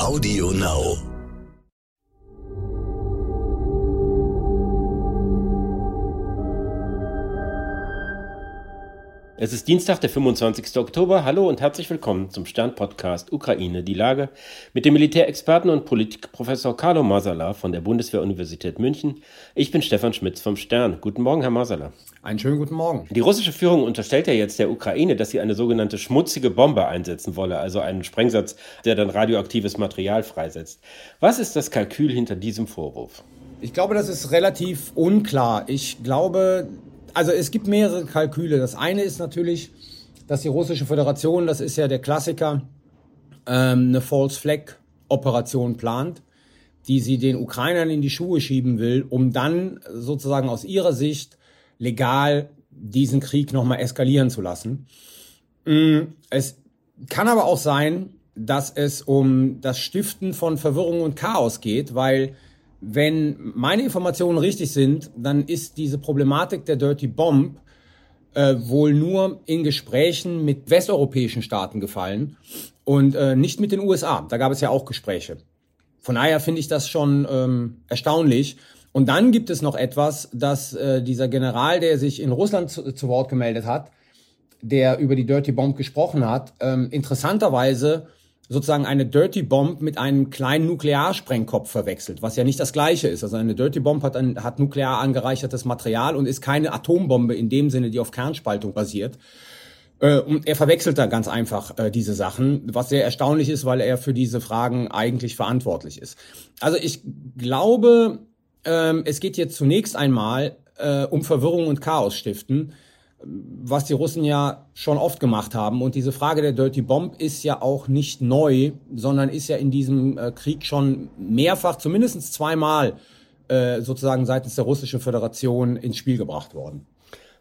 Audio Now. Es ist Dienstag, der 25. Oktober. Hallo und herzlich willkommen zum Stern-Podcast Ukraine, die Lage mit dem Militärexperten und Politikprofessor Carlo Masala von der Bundeswehr-Universität München. Ich bin Stefan Schmitz vom Stern. Guten Morgen, Herr Masala. Einen schönen guten Morgen. Die russische Führung unterstellt ja jetzt der Ukraine, dass sie eine sogenannte schmutzige Bombe einsetzen wolle, also einen Sprengsatz, der dann radioaktives Material freisetzt. Was ist das Kalkül hinter diesem Vorwurf? Ich glaube, das ist relativ unklar. Ich glaube, also es gibt mehrere Kalküle. Das eine ist natürlich, dass die russische Föderation, das ist ja der Klassiker, ähm, eine False Flag Operation plant, die sie den Ukrainern in die Schuhe schieben will, um dann sozusagen aus ihrer Sicht legal diesen Krieg nochmal eskalieren zu lassen. Mm, es kann aber auch sein, dass es um das Stiften von Verwirrung und Chaos geht, weil wenn meine Informationen richtig sind, dann ist diese Problematik der Dirty Bomb äh, wohl nur in Gesprächen mit westeuropäischen Staaten gefallen und äh, nicht mit den USA. Da gab es ja auch Gespräche. Von daher finde ich das schon ähm, erstaunlich. Und dann gibt es noch etwas, dass äh, dieser General, der sich in Russland zu, zu Wort gemeldet hat, der über die Dirty Bomb gesprochen hat, ähm, interessanterweise sozusagen eine Dirty Bomb mit einem kleinen Nuklearsprengkopf verwechselt, was ja nicht das gleiche ist. Also eine Dirty Bomb hat, ein, hat nuklear angereichertes Material und ist keine Atombombe in dem Sinne, die auf Kernspaltung basiert. Äh, und er verwechselt da ganz einfach äh, diese Sachen, was sehr erstaunlich ist, weil er für diese Fragen eigentlich verantwortlich ist. Also ich glaube, ähm, es geht jetzt zunächst einmal äh, um Verwirrung und Chaos stiften was die Russen ja schon oft gemacht haben. Und diese Frage der Dirty Bomb ist ja auch nicht neu, sondern ist ja in diesem äh, Krieg schon mehrfach, zumindest zweimal, äh, sozusagen seitens der Russischen Föderation ins Spiel gebracht worden.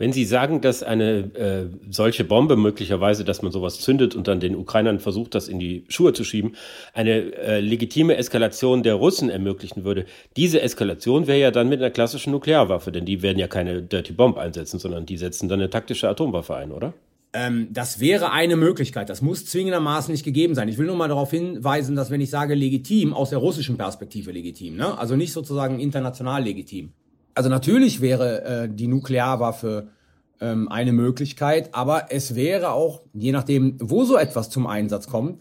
Wenn Sie sagen, dass eine äh, solche Bombe möglicherweise, dass man sowas zündet und dann den Ukrainern versucht, das in die Schuhe zu schieben, eine äh, legitime Eskalation der Russen ermöglichen würde, diese Eskalation wäre ja dann mit einer klassischen Nuklearwaffe, denn die werden ja keine Dirty Bomb einsetzen, sondern die setzen dann eine taktische Atomwaffe ein, oder? Ähm, das wäre eine Möglichkeit. Das muss zwingendermaßen nicht gegeben sein. Ich will nur mal darauf hinweisen, dass wenn ich sage legitim, aus der russischen Perspektive legitim, ne? also nicht sozusagen international legitim. Also natürlich wäre äh, die Nuklearwaffe ähm, eine Möglichkeit, aber es wäre auch, je nachdem, wo so etwas zum Einsatz kommt,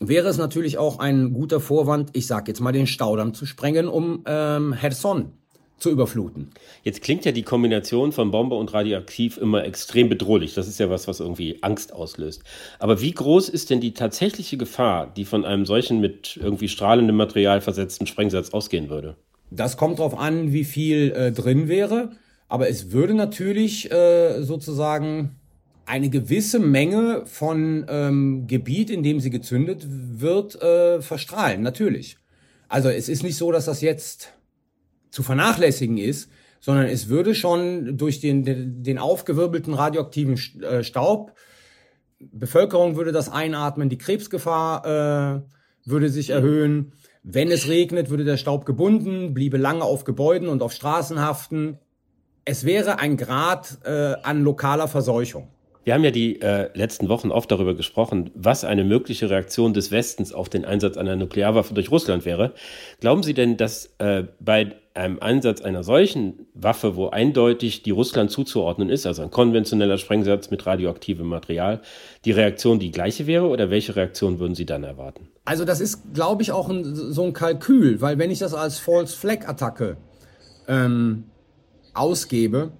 wäre es natürlich auch ein guter Vorwand, ich sage jetzt mal, den Staudamm zu sprengen, um ähm, Herson zu überfluten. Jetzt klingt ja die Kombination von Bombe und Radioaktiv immer extrem bedrohlich. Das ist ja was, was irgendwie Angst auslöst. Aber wie groß ist denn die tatsächliche Gefahr, die von einem solchen mit irgendwie strahlendem Material versetzten Sprengsatz ausgehen würde? Das kommt darauf an, wie viel äh, drin wäre. Aber es würde natürlich äh, sozusagen eine gewisse Menge von ähm, Gebiet, in dem sie gezündet wird, äh, verstrahlen. Natürlich. Also es ist nicht so, dass das jetzt zu vernachlässigen ist, sondern es würde schon durch den, den, den aufgewirbelten radioaktiven äh, Staub, Bevölkerung würde das einatmen, die Krebsgefahr äh, würde sich erhöhen. Wenn es regnet, würde der Staub gebunden, bliebe lange auf Gebäuden und auf Straßen haften. Es wäre ein Grad äh, an lokaler Verseuchung. Wir haben ja die äh, letzten Wochen oft darüber gesprochen, was eine mögliche Reaktion des Westens auf den Einsatz einer Nuklearwaffe durch Russland wäre. Glauben Sie denn, dass äh, bei einem Einsatz einer solchen Waffe, wo eindeutig die Russland zuzuordnen ist, also ein konventioneller Sprengsatz mit radioaktivem Material, die Reaktion die gleiche wäre oder welche Reaktion würden Sie dann erwarten? Also das ist, glaube ich, auch ein, so ein Kalkül, weil wenn ich das als False Flag Attacke ähm, ausgebe,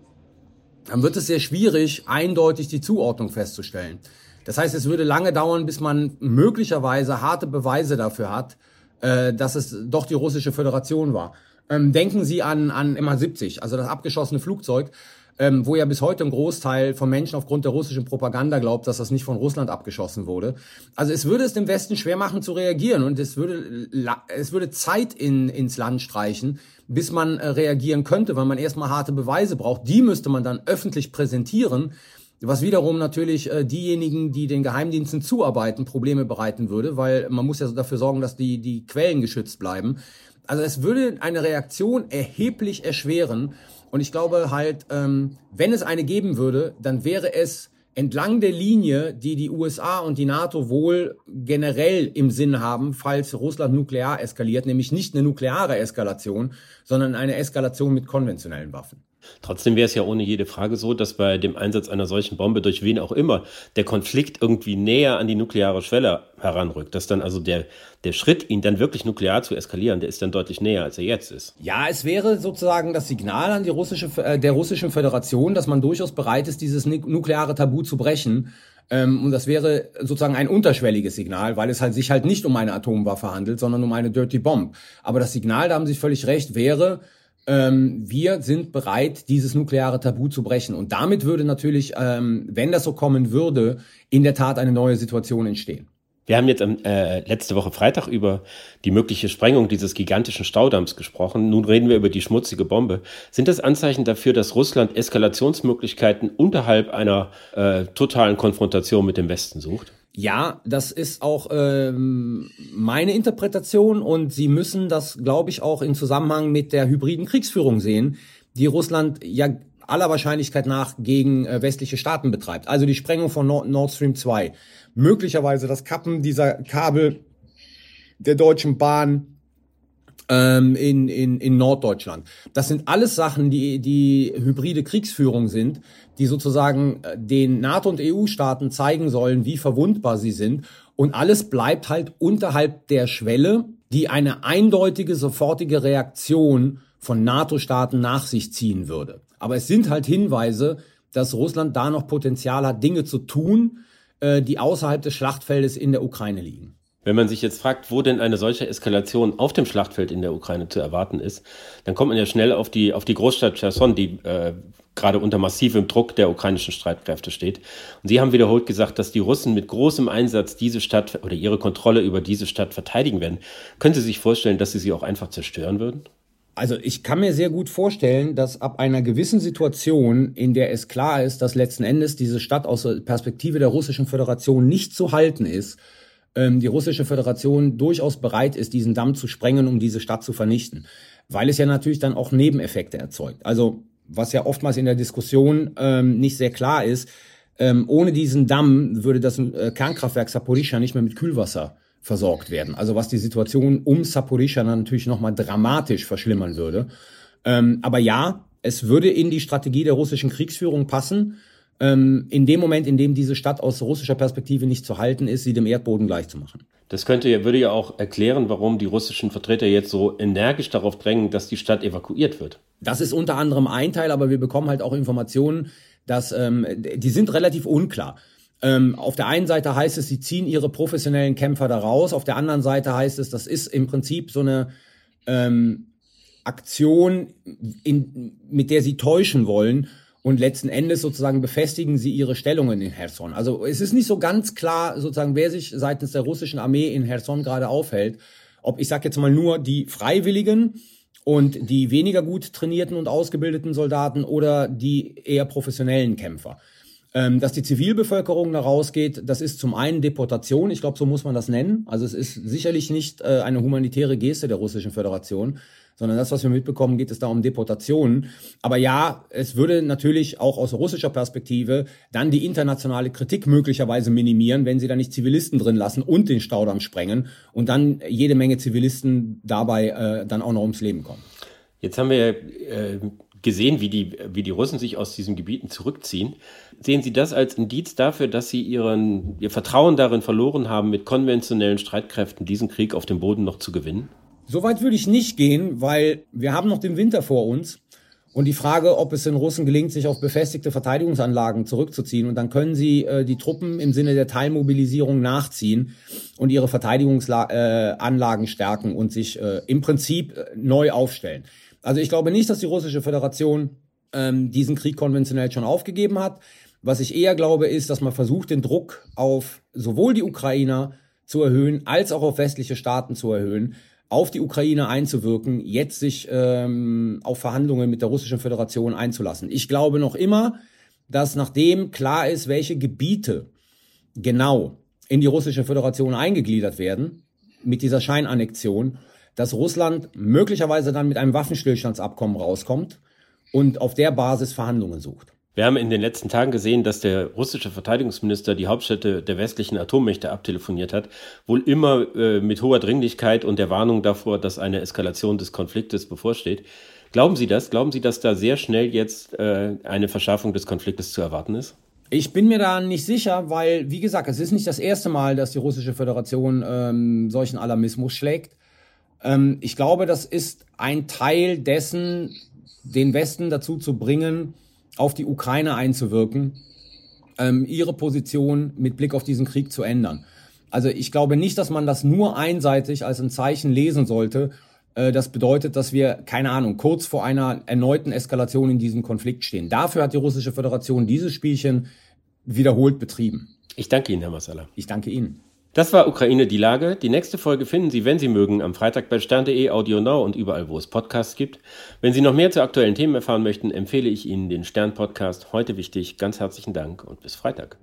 dann wird es sehr schwierig, eindeutig die Zuordnung festzustellen. Das heißt, es würde lange dauern, bis man möglicherweise harte Beweise dafür hat, äh, dass es doch die russische Föderation war. Ähm, denken Sie an, an MH70, also das abgeschossene Flugzeug, ähm, wo ja bis heute ein Großteil von Menschen aufgrund der russischen Propaganda glaubt, dass das nicht von Russland abgeschossen wurde. Also es würde es dem Westen schwer machen zu reagieren und es würde, es würde Zeit in, ins Land streichen, bis man äh, reagieren könnte, weil man erstmal harte Beweise braucht. Die müsste man dann öffentlich präsentieren, was wiederum natürlich äh, diejenigen, die den Geheimdiensten zuarbeiten, Probleme bereiten würde, weil man muss ja dafür sorgen, dass die, die Quellen geschützt bleiben. Also es würde eine Reaktion erheblich erschweren. Und ich glaube halt, ähm, wenn es eine geben würde, dann wäre es entlang der Linie, die die USA und die NATO wohl generell im Sinn haben, falls Russland nuklear eskaliert, nämlich nicht eine nukleare Eskalation, sondern eine Eskalation mit konventionellen Waffen. Trotzdem wäre es ja ohne jede Frage so, dass bei dem Einsatz einer solchen Bombe durch wen auch immer der Konflikt irgendwie näher an die nukleare Schwelle heranrückt. Dass dann also der, der Schritt, ihn dann wirklich nuklear zu eskalieren, der ist dann deutlich näher, als er jetzt ist. Ja, es wäre sozusagen das Signal an die russische, äh, der russischen Föderation, dass man durchaus bereit ist, dieses nukleare Tabu zu brechen. Ähm, und das wäre sozusagen ein unterschwelliges Signal, weil es halt sich halt nicht um eine Atomwaffe handelt, sondern um eine Dirty Bomb. Aber das Signal, da haben Sie völlig recht, wäre, ähm, wir sind bereit, dieses nukleare Tabu zu brechen. Und damit würde natürlich, ähm, wenn das so kommen würde, in der Tat eine neue Situation entstehen. Wir haben jetzt äh, letzte Woche Freitag über die mögliche Sprengung dieses gigantischen Staudamms gesprochen. Nun reden wir über die schmutzige Bombe. Sind das Anzeichen dafür, dass Russland Eskalationsmöglichkeiten unterhalb einer äh, totalen Konfrontation mit dem Westen sucht? Ja, das ist auch ähm, meine Interpretation und Sie müssen das, glaube ich, auch in Zusammenhang mit der hybriden Kriegsführung sehen, die Russland ja aller Wahrscheinlichkeit nach gegen äh, westliche Staaten betreibt. Also die Sprengung von Nord, Nord Stream 2, möglicherweise das Kappen dieser Kabel der Deutschen Bahn ähm, in, in, in Norddeutschland. Das sind alles Sachen, die, die hybride Kriegsführung sind, die sozusagen äh, den NATO- und EU-Staaten zeigen sollen, wie verwundbar sie sind. Und alles bleibt halt unterhalb der Schwelle, die eine eindeutige, sofortige Reaktion von NATO-Staaten nach sich ziehen würde. Aber es sind halt Hinweise, dass Russland da noch Potenzial hat, Dinge zu tun, äh, die außerhalb des Schlachtfeldes in der Ukraine liegen. Wenn man sich jetzt fragt, wo denn eine solche Eskalation auf dem Schlachtfeld in der Ukraine zu erwarten ist, dann kommt man ja schnell auf die, auf die Großstadt Cherson, die äh, gerade unter massivem Druck der ukrainischen Streitkräfte steht. Und Sie haben wiederholt gesagt, dass die Russen mit großem Einsatz diese Stadt oder ihre Kontrolle über diese Stadt verteidigen werden. Können Sie sich vorstellen, dass Sie sie auch einfach zerstören würden? Also ich kann mir sehr gut vorstellen, dass ab einer gewissen Situation, in der es klar ist, dass letzten Endes diese Stadt aus der Perspektive der russischen Föderation nicht zu halten ist, ähm, die russische Föderation durchaus bereit ist, diesen Damm zu sprengen, um diese Stadt zu vernichten. Weil es ja natürlich dann auch Nebeneffekte erzeugt. Also was ja oftmals in der Diskussion ähm, nicht sehr klar ist, ähm, ohne diesen Damm würde das äh, Kernkraftwerk Saporischschja nicht mehr mit Kühlwasser versorgt werden. Also was die Situation um Saporischschja natürlich nochmal dramatisch verschlimmern würde. Ähm, aber ja, es würde in die Strategie der russischen Kriegsführung passen, ähm, in dem Moment, in dem diese Stadt aus russischer Perspektive nicht zu halten ist, sie dem Erdboden gleichzumachen. Das könnte würde ja auch erklären, warum die russischen Vertreter jetzt so energisch darauf drängen, dass die Stadt evakuiert wird. Das ist unter anderem ein Teil, aber wir bekommen halt auch Informationen, dass ähm, die sind relativ unklar. Ähm, auf der einen Seite heißt es, sie ziehen ihre professionellen Kämpfer da raus. Auf der anderen Seite heißt es, das ist im Prinzip so eine ähm, Aktion, in, mit der sie täuschen wollen. Und letzten Endes sozusagen befestigen sie ihre Stellungen in Herson. Also es ist nicht so ganz klar, sozusagen, wer sich seitens der russischen Armee in Herson gerade aufhält. Ob ich sage jetzt mal nur die Freiwilligen und die weniger gut trainierten und ausgebildeten Soldaten oder die eher professionellen Kämpfer. Ähm, dass die Zivilbevölkerung da rausgeht, das ist zum einen Deportation, ich glaube, so muss man das nennen. Also es ist sicherlich nicht äh, eine humanitäre Geste der Russischen Föderation, sondern das, was wir mitbekommen, geht es da um Deportationen. Aber ja, es würde natürlich auch aus russischer Perspektive dann die internationale Kritik möglicherweise minimieren, wenn sie da nicht Zivilisten drin lassen und den Staudamm sprengen und dann jede Menge Zivilisten dabei äh, dann auch noch ums Leben kommen. Jetzt haben wir äh, gesehen, wie die, wie die Russen sich aus diesen Gebieten zurückziehen. Sehen Sie das als Indiz dafür, dass Sie ihren, Ihr Vertrauen darin verloren haben, mit konventionellen Streitkräften diesen Krieg auf dem Boden noch zu gewinnen? Soweit würde ich nicht gehen, weil wir haben noch den Winter vor uns. Und die Frage, ob es den Russen gelingt, sich auf befestigte Verteidigungsanlagen zurückzuziehen. Und dann können sie äh, die Truppen im Sinne der Teilmobilisierung nachziehen und ihre Verteidigungsanlagen äh, stärken und sich äh, im Prinzip äh, neu aufstellen. Also ich glaube nicht, dass die russische Föderation ähm, diesen Krieg konventionell schon aufgegeben hat. Was ich eher glaube, ist, dass man versucht, den Druck auf sowohl die Ukrainer zu erhöhen, als auch auf westliche Staaten zu erhöhen, auf die Ukraine einzuwirken, jetzt sich ähm, auf Verhandlungen mit der russischen Föderation einzulassen. Ich glaube noch immer, dass nachdem klar ist, welche Gebiete genau in die russische Föderation eingegliedert werden, mit dieser Scheinannexion, dass Russland möglicherweise dann mit einem Waffenstillstandsabkommen rauskommt und auf der Basis Verhandlungen sucht. Wir haben in den letzten Tagen gesehen, dass der russische Verteidigungsminister die Hauptstädte der westlichen Atommächte abtelefoniert hat, wohl immer äh, mit hoher Dringlichkeit und der Warnung davor, dass eine Eskalation des Konfliktes bevorsteht. Glauben Sie das? Glauben Sie, dass da sehr schnell jetzt äh, eine Verschärfung des Konfliktes zu erwarten ist? Ich bin mir da nicht sicher, weil, wie gesagt, es ist nicht das erste Mal, dass die russische Föderation ähm, solchen Alarmismus schlägt. Ähm, ich glaube, das ist ein Teil dessen, den Westen dazu zu bringen, auf die Ukraine einzuwirken, ähm, ihre Position mit Blick auf diesen Krieg zu ändern. Also ich glaube nicht, dass man das nur einseitig als ein Zeichen lesen sollte. Äh, das bedeutet, dass wir, keine Ahnung, kurz vor einer erneuten Eskalation in diesem Konflikt stehen. Dafür hat die Russische Föderation dieses Spielchen wiederholt betrieben. Ich danke Ihnen, Herr Massala. Ich danke Ihnen. Das war Ukraine die Lage. Die nächste Folge finden Sie, wenn Sie mögen, am Freitag bei stern.de, Audio Now und überall, wo es Podcasts gibt. Wenn Sie noch mehr zu aktuellen Themen erfahren möchten, empfehle ich Ihnen den Stern-Podcast. Heute wichtig. Ganz herzlichen Dank und bis Freitag.